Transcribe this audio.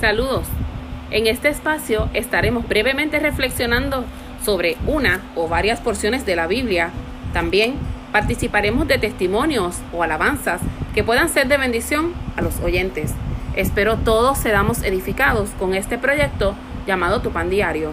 Saludos. En este espacio estaremos brevemente reflexionando sobre una o varias porciones de la Biblia. También participaremos de testimonios o alabanzas que puedan ser de bendición a los oyentes. Espero todos seamos edificados con este proyecto llamado Tu Pan Diario.